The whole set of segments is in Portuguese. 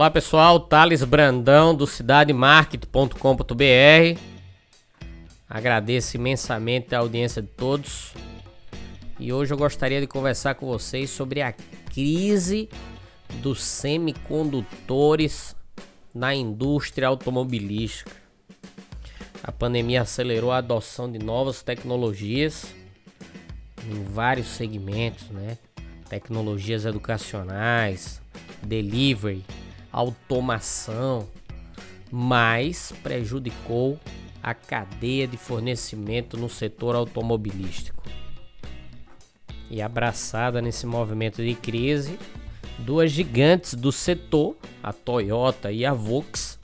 Olá pessoal, Thales Brandão do cidademarket.com.br. Agradeço imensamente a audiência de todos. E hoje eu gostaria de conversar com vocês sobre a crise dos semicondutores na indústria automobilística. A pandemia acelerou a adoção de novas tecnologias em vários segmentos, né? Tecnologias educacionais, delivery, automação, mas prejudicou a cadeia de fornecimento no setor automobilístico. E abraçada nesse movimento de crise, duas gigantes do setor, a Toyota e a Volks,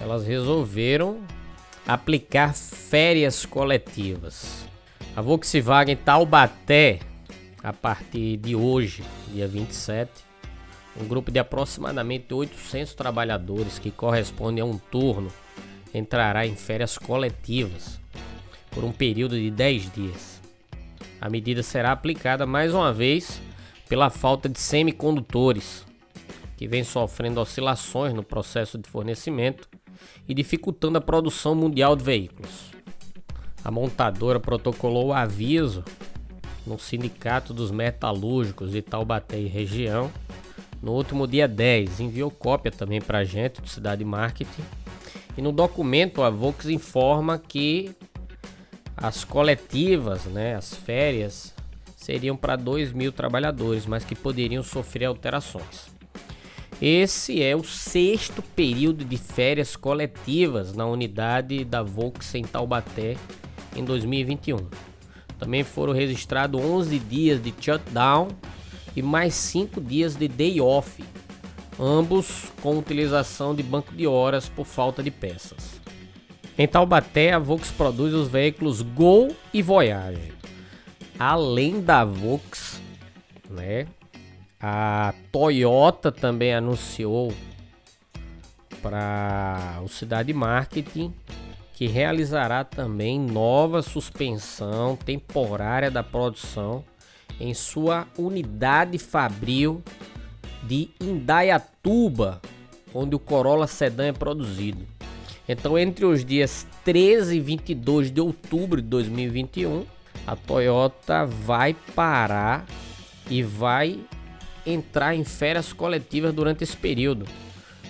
elas resolveram aplicar férias coletivas. A Volkswagen Taubaté, a partir de hoje, dia 27, um grupo de aproximadamente 800 trabalhadores, que corresponde a um turno, entrará em férias coletivas por um período de 10 dias. A medida será aplicada mais uma vez pela falta de semicondutores, que vem sofrendo oscilações no processo de fornecimento e dificultando a produção mundial de veículos. A montadora protocolou o aviso no Sindicato dos Metalúrgicos de Taubaté e região no último dia 10. Enviou cópia também para a gente do Cidade Marketing. E no documento a Vox informa que as coletivas, né, as férias, seriam para 2 mil trabalhadores, mas que poderiam sofrer alterações. Esse é o sexto período de férias coletivas na unidade da Volks em Taubaté em 2021. Também foram registrados 11 dias de shutdown e mais 5 dias de day off, ambos com utilização de banco de horas por falta de peças. Em Taubaté, a Volks produz os veículos Gol e Voyage. Além da Volks, né, a Toyota também anunciou para o Cidade Marketing que realizará também nova suspensão temporária da produção em sua unidade fabril de Indaiatuba, onde o Corolla Sedan é produzido. Então, entre os dias 13 e 22 de outubro de 2021, a Toyota vai parar e vai entrar em férias coletivas durante esse período,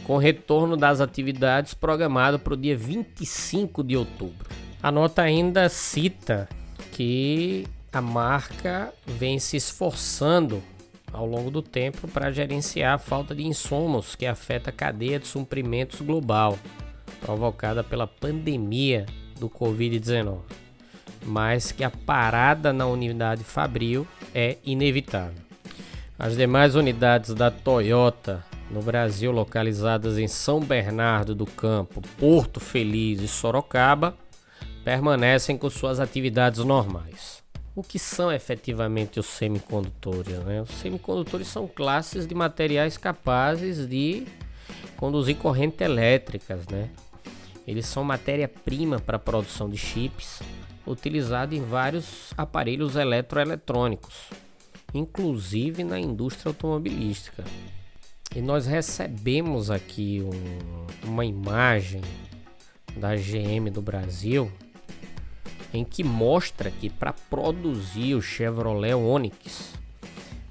com retorno das atividades programado para o dia 25 de outubro. A nota ainda cita que a marca vem se esforçando ao longo do tempo para gerenciar a falta de insumos que afeta a cadeia de suprimentos global, provocada pela pandemia do Covid-19, mas que a parada na unidade Fabril é inevitável. As demais unidades da Toyota no Brasil, localizadas em São Bernardo do Campo, Porto Feliz e Sorocaba, permanecem com suas atividades normais. O que são efetivamente os semicondutores? Né? Os semicondutores são classes de materiais capazes de conduzir correntes elétricas. Né? Eles são matéria-prima para a produção de chips, utilizado em vários aparelhos eletroeletrônicos, inclusive na indústria automobilística. E nós recebemos aqui um, uma imagem da GM do Brasil em que mostra que para produzir o Chevrolet Onix,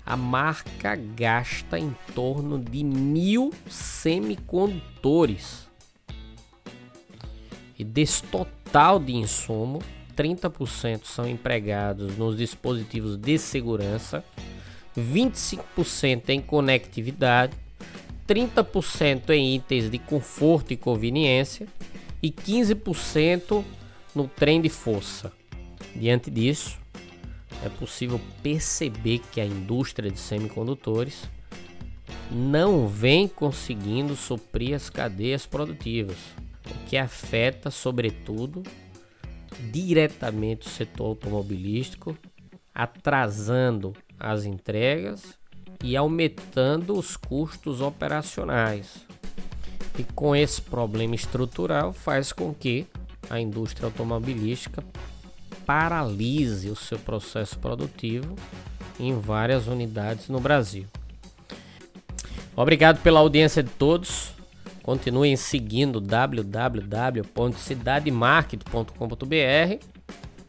a marca gasta em torno de mil semicondutores. E desse total de insumo, 30% são empregados nos dispositivos de segurança, 25% em conectividade, 30% em itens de conforto e conveniência e 15% no trem de força. Diante disso, é possível perceber que a indústria de semicondutores não vem conseguindo suprir as cadeias produtivas, o que afeta, sobretudo, diretamente o setor automobilístico, atrasando as entregas e aumentando os custos operacionais. E com esse problema estrutural faz com que a indústria automobilística paralise o seu processo produtivo em várias unidades no Brasil. Obrigado pela audiência de todos. Continuem seguindo www.cidademarket.com.br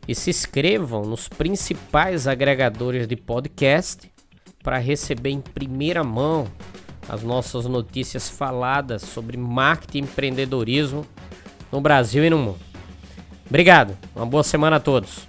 e se inscrevam nos principais agregadores de podcast para receber em primeira mão as nossas notícias faladas sobre marketing e empreendedorismo no Brasil e no mundo. Obrigado, uma boa semana a todos.